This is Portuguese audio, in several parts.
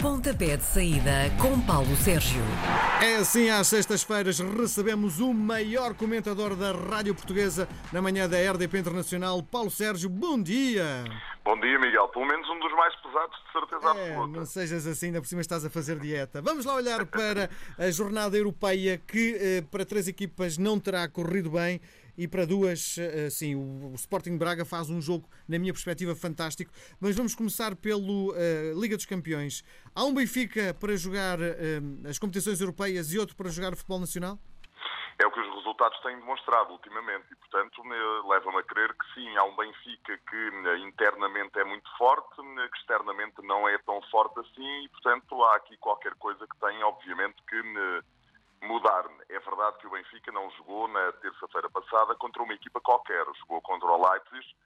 Pontapé de saída com Paulo Sérgio. É assim, às sextas-feiras recebemos o maior comentador da Rádio Portuguesa na manhã da RDP Internacional, Paulo Sérgio. Bom dia! Bom dia, Miguel. Pelo menos um dos mais pesados, de certeza É, absoluta. não sejas assim, ainda por cima estás a fazer dieta. Vamos lá olhar para a jornada europeia que eh, para três equipas não terá corrido bem e para duas, eh, sim, o Sporting Braga faz um jogo, na minha perspectiva, fantástico. Mas vamos começar pelo eh, Liga dos Campeões. Há um Benfica para jogar eh, as competições europeias e outro para jogar futebol nacional? É o que os resultados têm demonstrado ultimamente e, portanto, me- leva-me a crer que sim, há um Benfica que eh, internamente é muito forte, eh, que externamente não é tão forte assim e, portanto, há aqui qualquer coisa que tem, obviamente, que eh, mudar. É verdade que o Benfica não jogou na terça-feira passada contra uma equipa qualquer, jogou contra o Leipzig.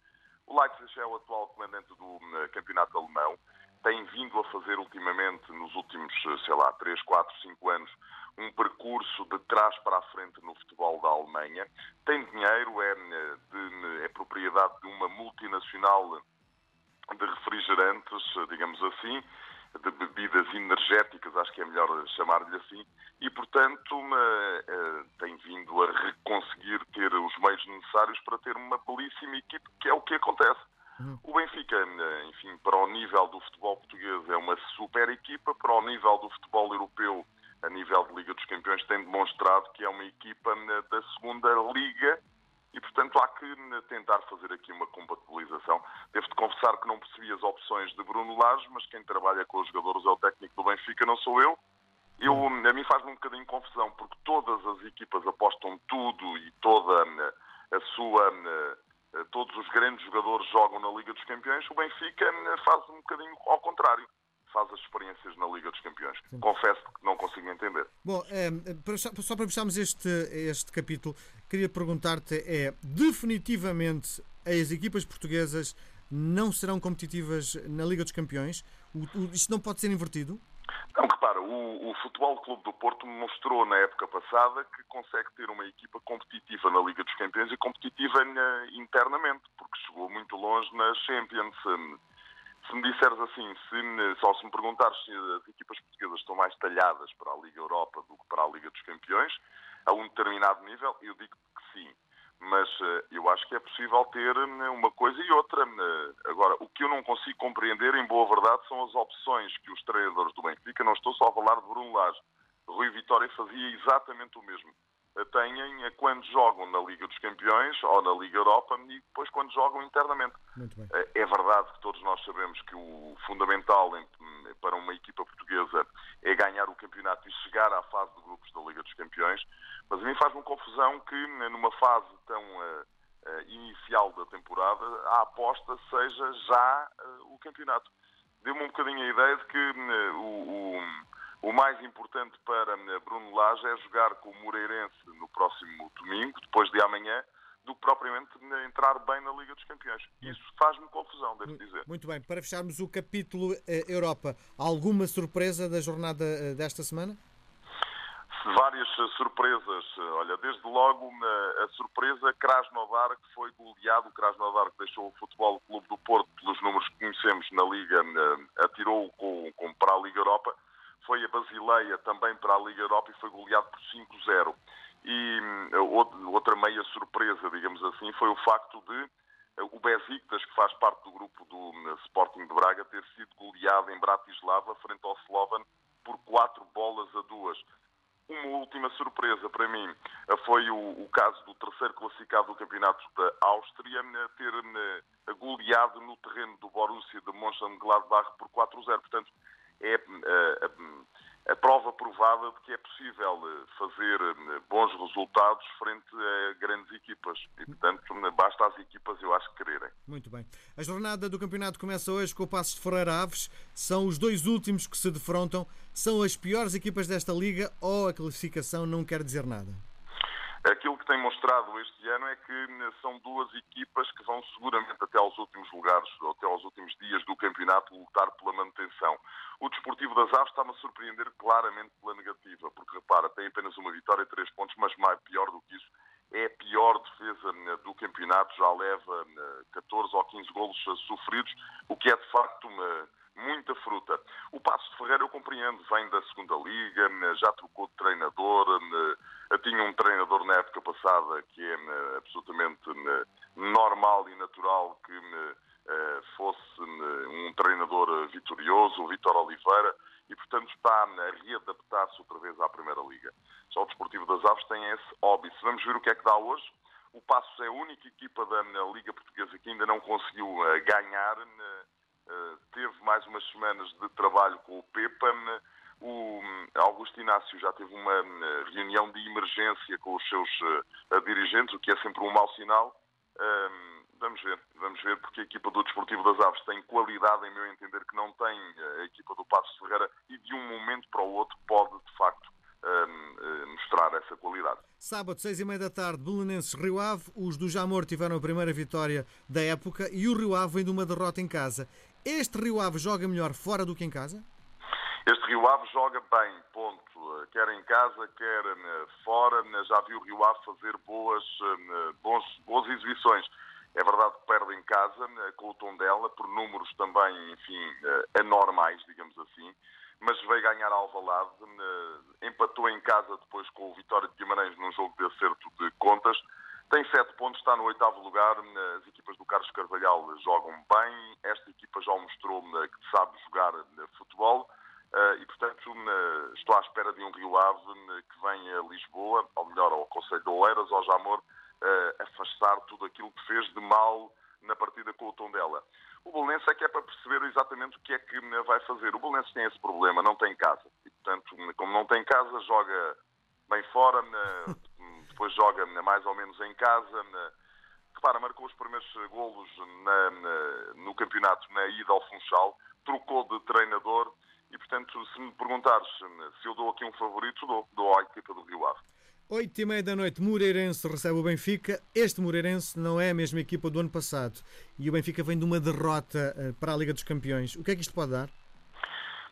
O Leipzig é o atual comandante do eh, campeonato alemão, tem vindo a fazer ultimamente, nos últimos, sei lá, 3, 4, 5 anos, um percurso de trás para a frente no futebol da Alemanha. Tem dinheiro, é, eh, de- é propriedade de uma multinacional de refrigerantes, digamos assim, de bebidas energéticas, acho que é melhor chamar-lhe assim, e, portanto, eh, eh, tem vindo a conseguir ter os meios necessários para ter uma belíssima equipe, que é o que acontece. O Benfica, eh, enfim, para o nível do futebol português é uma super equipa, para o nível do futebol europeu, a nível de Liga dos Campeões, tem demonstrado que é uma equipa eh, da segunda liga e, portanto, há que eh, tentar fazer aqui uma compatibilização. Devo-te confessar que não percebi as opções de Bruno Lage, mas quem trabalha com os jogadores é o técnico do Benfica, não sou eu. Eu, a mim faz-me um bocadinho confusão, porque todas as equipas apostam tudo e toda eh, a sua. eh, Todos os grandes jogadores jogam na Liga dos Campeões. O Benfica faz um bocadinho ao contrário. Faz as experiências na Liga dos Campeões. Confesso que não consigo entender. Bom, para- só para fecharmos este, este capítulo, queria perguntar-te: é definitivamente as equipas portuguesas não serão competitivas na Liga dos Campeões? O- o- isto não pode ser invertido? Não, repara, o, o Futebol Clube do Porto mostrou na época passada que consegue ter uma equipa competitiva na Liga dos Campeões e competitiva eh, internamente, porque chegou muito longe na Champions. Se me disseres assim, se, só se me perguntares se as equipas portuguesas estão mais talhadas para a Liga Europa do que para a Liga dos Campeões, a um determinado nível, eu digo que sim. Mas eh, eu acho que é possível ter eh, uma coisa e outra. Eh, Agora, o que eu não consigo compreender, em boa verdade, são as opções que os treinadores do Benfica, não estou só a falar de Bruno Lage, Rui Vitória fazia exatamente o mesmo. Têm quando jogam na Liga dos Campeões ou na Liga Europa e depois quando jogam internamente. Eh, É verdade que todos nós sabemos que o fundamental para uma equipa portuguesa é ganhar o campeonato e chegar à fase de grupos da Liga dos Campeões, mas a mim faz-me confusão que eh, numa fase tão eh, eh, inicial da temporada a aposta seja já o campeonato. Deu-me um bocadinho a ideia de que eh, o, o- mais importante para eh, Bruno Lage é jogar com o Moreirense no próximo domingo, depois de amanhã, do que propriamente entrar bem na Liga dos Campeões. Isso faz-me confusão, devo dizer. Muito bem, para fecharmos o capítulo eh, Europa, alguma surpresa da jornada eh, desta semana? Várias surpresas. Olha, desde logo a surpresa Krasnodar, que foi goleado. O Krasnodar que deixou o Futebol Clube do Porto, pelos números que conhecemos na Liga, atirou-o com, com- para a Liga Europa. Foi a Basileia também para a Liga Europa e foi goleado por 5-0. E hum, out- outra meia surpresa, digamos assim, foi o facto de eh, o Besiktas, que faz parte do grupo do hum, Sporting de Braga, ter sido goleado em Bratislava frente ao Slovan por quatro bolas a duas. Uma última surpresa para mim eh, foi o, o caso do terceiro classificado do campeonato da Áustria eh, ter goleado no terreno do Borussia de Mönchengladbach por 4-0. Portanto, é eh, a, prova provada de que é possível eh, fazer eh, bons resultados frente a grandes equipas. E, portanto, basta às equipas, eu acho, quererem. Muito bem. A jornada do campeonato começa hoje com o Passos de Ferreira Aves. São os dois últimos que se defrontam. São as piores equipas desta liga ou a classificação não quer dizer nada? Aquilo que tem mostrado este ano é que eh, são duas equipas que vão seguramente até aos últimos lugares, até aos últimos dias do campeonato, lutar pela manutenção. O Desportivo das Aves está-me a surpreender claramente pela negativa, porque repara, tem apenas uma vitória e três pontos, mas mais pior do que isso, é a pior defesa eh, do campeonato, já leva eh, 14 ou 15 golos eh, sofridos, o que é de facto uma, muita fruta. O Passo de Ferreira eu compreendo, vem da segunda liga, já trocou de treinador, tinha um treinador na época passada que é absolutamente normal e natural que fosse um treinador vitorioso, o Vitor Oliveira, e portanto está a readaptar-se outra vez à Primeira Liga. Já o Desportivo das Aves tem esse óbito. Vamos ver o que é que dá hoje. O Passos é a única equipa da Liga Portuguesa que ainda não conseguiu ganhar eh, teve mais umas semanas de trabalho com o Pepa. O hum, Augusto Inácio já teve uma hum, reunião de emergência com os seus uh, dirigentes, o que é sempre um mau sinal. Um, vamos ver, vamos ver, porque a equipa do Desportivo das Aves tem qualidade, em meu entender, que não tem a equipa do Passos Ferreira e de um momento para o outro pode, Sábado, seis e meia da tarde, Belenenses Rio Ave. Os do Jamor tiveram a primeira vitória da época e o Rio Ave vem de uma derrota em casa. Este Rio Ave joga melhor fora do que em casa? Este Rio Ave joga bem, ponto. Quer em casa, quer eh, fora. Já viu o Rio Ave fazer boas, eh, bons, boas exibições. É verdade que perde em casa, eh, com o tom dela, por números também, enfim, anormais, digamos assim. Mas veio ganhar Alvalade, empatou em casa depois com o Vitória de Guimarães num jogo de acerto de contas. Tem sete pontos, está no oitavo lugar. As equipas do Carlos Carvalhal jogam bem. Esta equipa já mostrou que sabe jogar futebol. Eh, e, portanto, estou à espera de um Rio Ave que venha a Lisboa, ou melhor, ao Conselho de Oeiras, ao Jamor, eh, afastar tudo aquilo que fez de mal na partida com o Tondela. O Belenense é que é para perceber exatamente o que é que vai fazer. O Belenense tem esse problema, não tem casa. E, portanto, como não tem casa, joga bem fora, depois joga mais ou menos em casa. Repara, marcou os primeiros golos na, na, no campeonato na ida ao Funchal, trocou de treinador e, portanto, se me perguntares se eu dou aqui um favorito, dou, dou à equipa do Rio Ave. Oito e meia da noite, Moreirense recebe o Benfica. Este Moreirense não é a mesma equipa do ano passado e o Benfica vem de uma derrota eh, para a Liga dos Campeões. O que é que isto pode dar?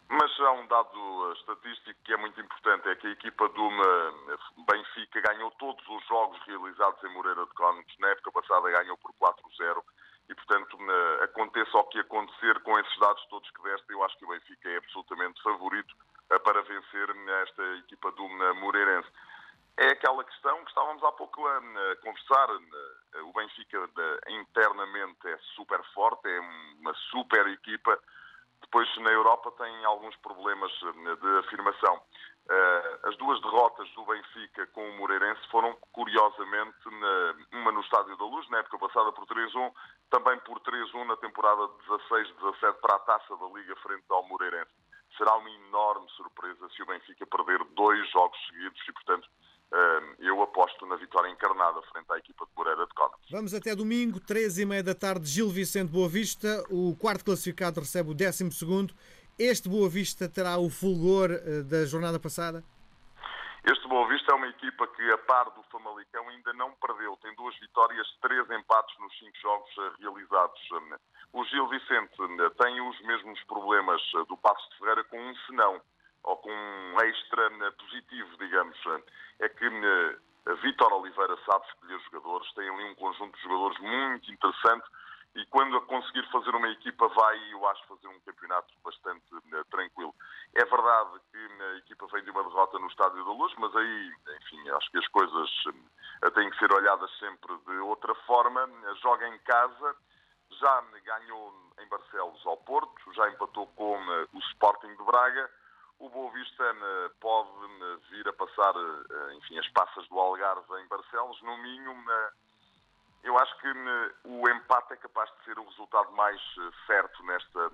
Mas há um dado estatístico que é muito importante, é que a equipa do Benfica ganhou todos os jogos realizados em Moreira de Cónicos. Na época passada ganhou por 4-0 e, portanto, aconteça o que acontecer com esses dados todos que deste, eu acho que o Benfica é absolutamente favorito eh, para vencer esta equipa do Moreirense. É aquela questão que estávamos há pouco a, conversar. O Benfica internamente é super forte, é uma super equipa depois, na Europa, tem alguns problemas de afirmação. Eh, as duas derrotas do Benfica com o Moreirense foram, curiosamente, uma no Estádio da Luz, na época passada por 3-1, também por 3-1 na temporada 16-17 para a Taça da Liga frente ao Moreirense. Será uma enorme surpresa se o Benfica perder dois jogos seguidos e, portanto, na vitória encarnada frente à equipa de Moreira de Cónicos. Vamos até domingo, 13 e meia da tarde, Gil Vicente Boa Vista. O quarto classificado recebe o décimo segundo. Este Boa Vista terá o fulgor eh, da jornada passada? Este Boa Vista é uma equipa que, a par do Famalicão, ainda não perdeu. Tem duas vitórias, três empates nos cinco jogos eh, realizados. O Gil Vicente eh, tem os mesmos problemas do Passos de Ferreira com um senão ou com um extra positivo, digamos, é que Vítor Oliveira sabe escolher jogadores, tem ali um conjunto de jogadores muito interessante e quando a conseguir fazer uma equipa vai, eu acho, fazer um campeonato bastante tranquilo. É verdade que a equipa vem de uma derrota no Estádio da Luz, mas aí, enfim, acho que as coisas têm que ser olhadas sempre de outra forma. Joga em casa, já ganhou em Barcelos ao Porto, já empatou com o Sporting de Braga o Boa Vista eh, pode eh, vir a passar, eh, enfim, as passas do Algarve em Barcelos. No Minho, eu acho que o empate é capaz de ser o resultado mais certo nesta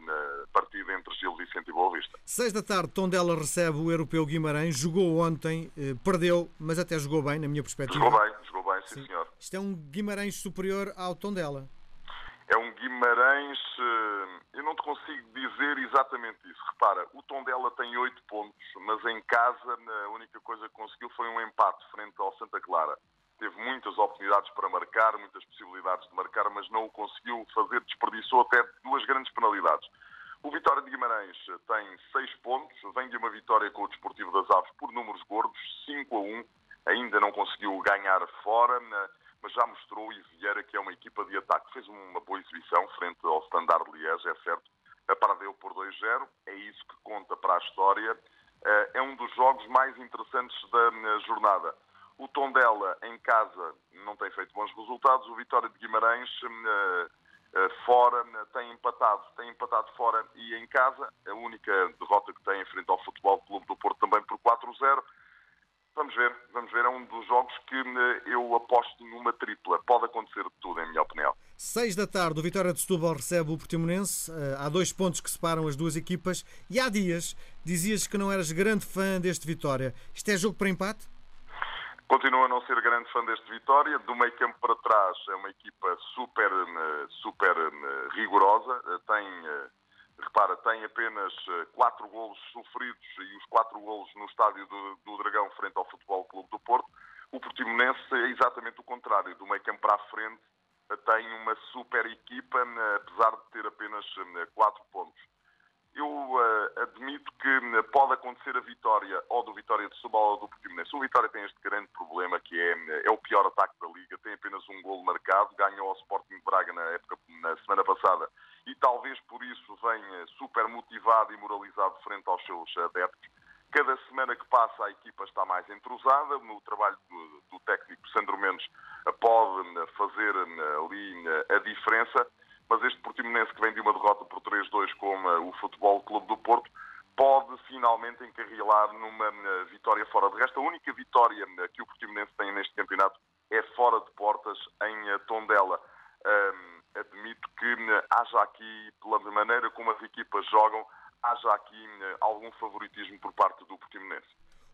partida entre Gil Vicente e Boa Vista. Seis da tarde, Tondela recebe o Europeu Guimarães. Jogou ontem, perdeu, mas até jogou bem, na minha perspectiva. Jogou bem, jogou bem, sim, sim. senhor. Isto é um Guimarães superior ao Tondela. É um Guimarães eu não te consigo dizer exatamente isso. Repara, o Tondela tem oito pontos, mas em casa a única coisa que conseguiu foi um empate frente ao Santa Clara. Teve muitas oportunidades para marcar, muitas possibilidades de marcar, mas não o conseguiu fazer, desperdiçou até duas grandes penalidades. O Vitória de Guimarães tem seis pontos, vem de uma vitória com o Desportivo das Aves por números gordos, 5 a 1, ainda não conseguiu ganhar fora já mostrou e Vieira que é uma equipa de ataque. Fez uma boa exibição frente ao Standard Liège, é certo, perdeu por 2-0, é isso que conta para a história. É um dos jogos mais interessantes da jornada. O Tondela, em casa, não tem feito bons resultados. O Vitória de Guimarães, fora, tem empatado. Tem empatado fora e em casa. A única derrota que tem em frente ao Futebol Clube do Porto também por 4-0. Vamos ver, vamos ver. É um dos jogos que eh, eu aposto numa tripla. Pode acontecer de tudo, em minha opinião. Seis da tarde, o Vitória de Setúbal recebe o Portimonense. Eh, há dois pontos que separam as duas equipas. E há dias dizias que não eras grande fã deste Vitória. Isto é jogo para empate? Continuo a não ser grande fã deste Vitória. Do meio campo para trás é uma equipa super, eh, super rigorosa. Tem repara, tem apenas eh, quatro golos sofridos e os quatro golos no estádio do, do Dragão frente ao Futebol Clube do Porto. O Portimonense é exatamente o contrário, do meio campo para a frente tem uma super equipa, eh, apesar de ter apenas quatro pontos. Eu uh, admito que pode acontecer a vitória ou do Vitória de Setúbal ou do Portimonense. O Vitória tem este grande problema que é, é o pior ataque da Liga, tem apenas um golo marcado, ganhou ao Sporting Braga na, época, na semana passada e talvez por isso venha super motivado e moralizado frente aos seus adeptos. Cada semana que passa a equipa está mais entrosada, no trabalho do, do técnico Sandro Mendes pode fazer ali a diferença, mas este Portimonense que vem de uma derrota por 3-2 com o Futebol Clube do Porto pode finalmente encarrilar numa vitória fora de resto. A única vitória que o Portimonense tem neste campeonato é fora de portas em Tondela. Admito que eh, haja aqui, pela maneira como as equipas jogam, haja aqui eh, algum favoritismo por parte do Portimonense.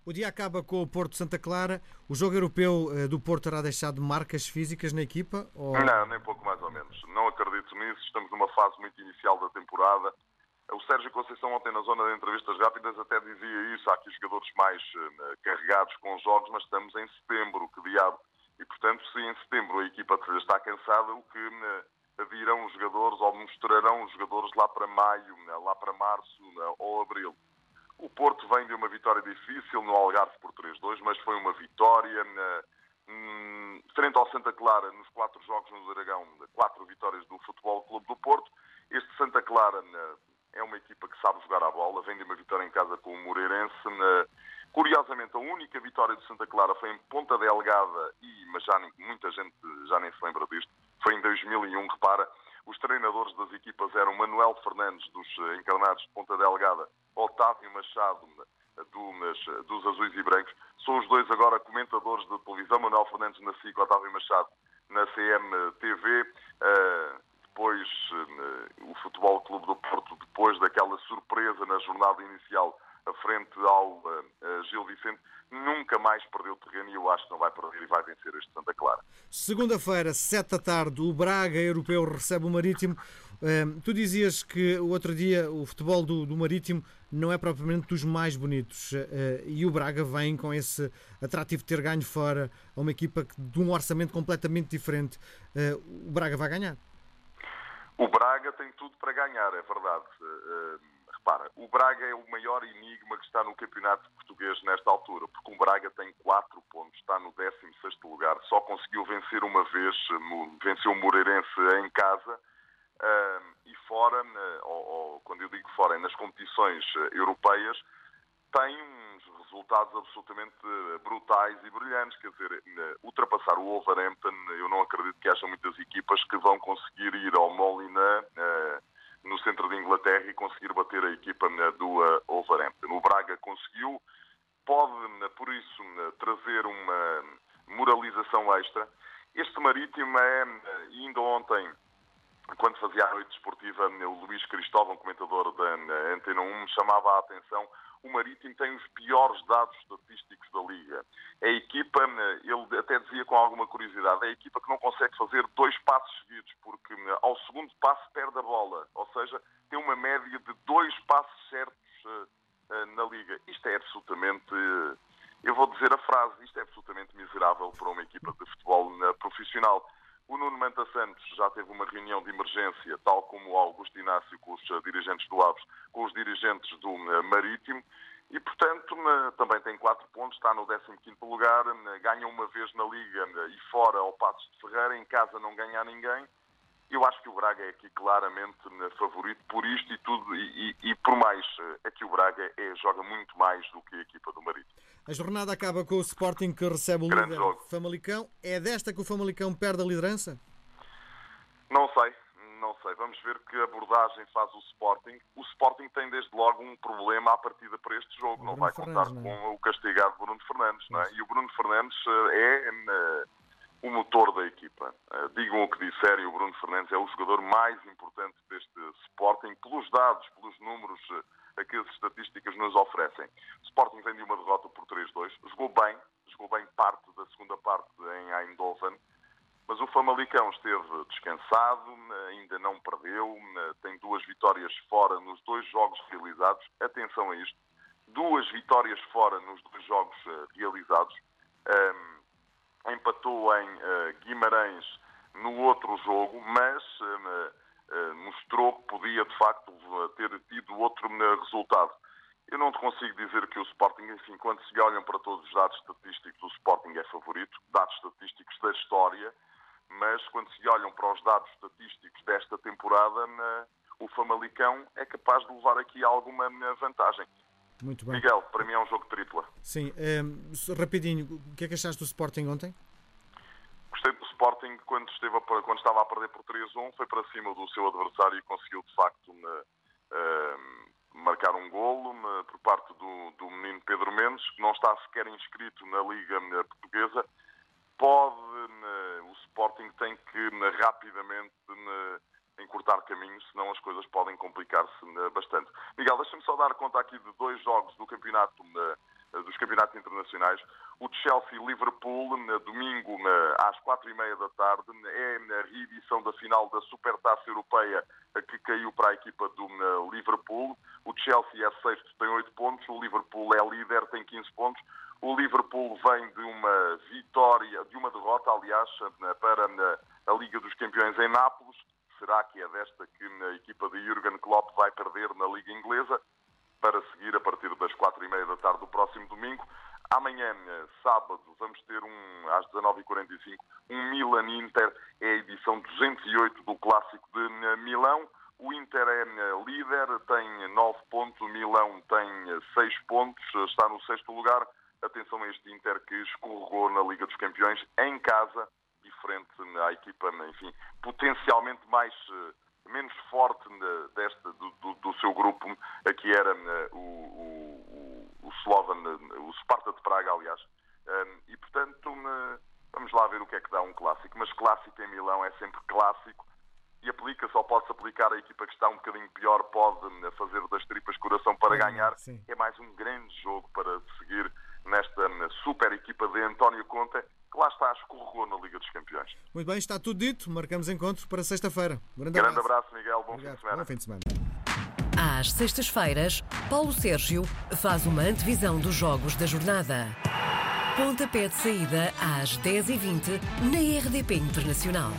O dia acaba com o Porto Santa Clara. O jogo europeu eh, do Porto terá deixado marcas físicas na equipa? Ou... Não, nem pouco mais ou menos. Não acredito nisso. Estamos numa fase muito inicial da temporada. O Sérgio Conceição ontem na zona de entrevistas rápidas até dizia isso. Há aqui jogadores mais carregados com jogos, mas estamos em setembro, que diabo. E portanto, se em setembro a equipa está cansada, o que virão os jogadores ou mostrarão os jogadores lá para maio, né, lá para março né, ou abril. O Porto vem de uma vitória difícil no Algarve por 3-2, mas foi uma vitória. Né, hum, frente ao Santa Clara, nos quatro jogos no Dragão, quatro vitórias do Futebol Clube do Porto. Este Santa Clara é uma equipa que sabe jogar a bola, vem de uma vitória em casa com o Moreirense. Curiosamente, a única vitória do Santa Clara foi em Ponta Delgada, e, mas já muita gente já nem se lembra disto, foi em 2001, repara, os treinadores das equipas eram Manuel Fernandes, dos eh, encarnados de Ponta Delgada, Otávio Machado, do, dos Azuis e Brancos. São os dois agora comentadores de televisão, Manuel Fernandes na SIC, Otávio Machado na CMTV. Uh, eh, depois, uh, o Futebol Clube do Porto, depois daquela surpresa na jornada inicial frente ao uh, Gil Vicente, nunca mais perdeu terreno e eu acho que não vai perder e vai vencer este Santa Clara. Segunda-feira, sete da tarde, o Braga Europeu recebe o Marítimo. Uh, tu dizias que o outro dia o futebol do, do Marítimo não é propriamente dos mais bonitos uh, e o Braga vem com esse atrativo de ter ganho fora a uma equipa de um orçamento completamente diferente. o Braga vai ganhar? O Braga tem tudo para ganhar, é verdade repara, o Braga é o maior enigma que está no campeonato português nesta altura, porque o Braga tem 4 pontos, está no 16 lugar, só conseguiu vencer uma vez, venceu o Moreirense em casa, e fora, ou, ou, quando eu digo fora, é nas competições europeias, tem uns resultados absolutamente brutais e brilhantes. Quer dizer, ultrapassar o Wolverhampton, eu não acredito que haja muitas equipas que vão conseguir ir ao Molina no centro de Inglaterra e conseguir bater a equipa do Wolverhampton. O Braga conseguiu, pode, por isso, trazer uma moralização extra. Este Marítimo é, ainda ontem, quando fazia a noite desportiva, o Luís Cristóvão, comentador da Antena 1, me chamava a atenção o Marítimo tem os piores dados estatísticos da Liga. É a equipa, ele até dizia com alguma curiosidade, é a equipa que não consegue fazer dois passos seguidos, porque ao segundo passo perde a bola. Ou seja, tem uma média de dois passos certos uh, uh, na Liga. Isto é absolutamente. Uh, eu vou dizer a frase, isto é absolutamente miserável para uma equipa de futebol profissional. O Nuno Manta Santos já teve uma reunião de emergência, tal como o Augusto Inácio com os eh, dirigentes do Aves, com os dirigentes do eh, Marítimo, e, portanto, também tem quatro pontos, está no 15º lugar, ganha uma vez na Liga e fora ao Passos de Ferreira, em casa não ganha ninguém, Eu acho que o Braga é aqui claramente favorito por isto e tudo, e, e, e por mais, é que o Braga é, joga muito mais do que a equipa do Marítimo. A jornada acaba com o Sporting que recebe o Grande líder jogo. Famalicão. É desta que o Famalicão perde a liderança? Não sei, sei. Vamos ver que abordagem faz o Sporting. O Sporting tem desde logo um problema à partida para este jogo. O não Bruno vai contar não é? com o castigado Bruno Fernandes. Não é? E o Bruno Fernandes eh, é eh, o motor da equipa. Eh, Digam o que disserem, o Bruno Fernandes é o jogador mais importante deste Sporting, pelos dados, pelos números eh, que as estatísticas nos oferecem. O Sporting vem de uma derrota por 3-2, jogou bem, jogou bem parte da segunda parte em Eindhoven, mas o Famalicão esteve descansado, ainda não perdeu, tem duas vitórias fora nos dois jogos realizados. Atenção a isto: duas vitórias fora nos dois jogos eh, realizados. Empatou em eh, Guimarães no outro jogo, mas eh, mostrou que podia de facto ter tido outro resultado. Eu não te consigo dizer que o Sporting, enfim, quando se olham para todos os dados estatísticos, o Sporting é favorito, dados estatísticos da história, mas quando se olham para os dados estatísticos desta temporada, na- o Famalicão é capaz de levar aqui alguma na, vantagem. Muito bem. Miguel, para mim é um jogo de tripla. Sim, ehm, rapidinho, o que é que achaste do Sporting ontem? Gostei do Sporting quando, esteve a quando estava a perder por 3-1, foi para cima do seu adversário e conseguiu de facto na- eh, marcar um golo por parte do, do menino Pedro Mendes, que não está sequer inscrito na Liga eh, Portuguesa. Pode, eh, o Sporting tem que eh, rapidamente eh, encurtar caminhos, senão as coisas podem complicar-se eh, bastante. Miguel, deixa-me só dar conta aqui de dois jogos do campeonato, dos campeonatos internacionais. O de Chelsea-Liverpool, domingo às quatro e meia da tarde, é a reedição da final da Supertaça Europeia eh, que caiu para a equipa do Liverpool. O Chelsea é sexto, tem oito pontos. O Liverpool é líder, tem 15 pontos. O Liverpool vem de uma vitória, de uma derrota, aliás, eh, para eh, a Liga dos Campeões em Nápoles. Será que é desta que a equipa de Jurgen Klopp vai perder na Liga Inglesa? para seguir a partir das quatro e meia da tarde do próximo domingo. Amanhã, eh, sábado, vamos ter um, às 19h45 um Milan-Inter, é a edição 208 do Clássico de eh, Milão. O Inter é eh, líder, tem 9 pontos, o Milão tem 6 pontos, eh, está no sexto lugar. Atenção a este Inter que escorregou na Liga dos Campeões em casa, diferente à equipa, enfim, potencialmente mais eh, menos forte né, desta, do, do- do seu grupo, eh, que era né, o, o, o, Slovan, o Sparta de Praga, aliás. Um, e, portanto, vamos lá ver o que é que dá um clássico. Mas clássico em Milão é sempre clássico e aplica-se ou pode-se aplicar a equipa que está um bocadinho pior, pode fazer das tripas coração para ganhar. sim. É mais um grande jogo para seguir nesta super equipa de António Conte, que lá está, escorregou na Liga dos Campeões. Muito bem, está tudo dito. Marcamos encontro para sexta-feira. Grande, Grande abraço, Miguel. Bom Obrigado. fim de semana. Bom fim de semana. Às sextas-feiras, Paulo Sérgio faz uma antevisão dos jogos da jornada. Pontapé de saída às 10h20 na RDP Internacional.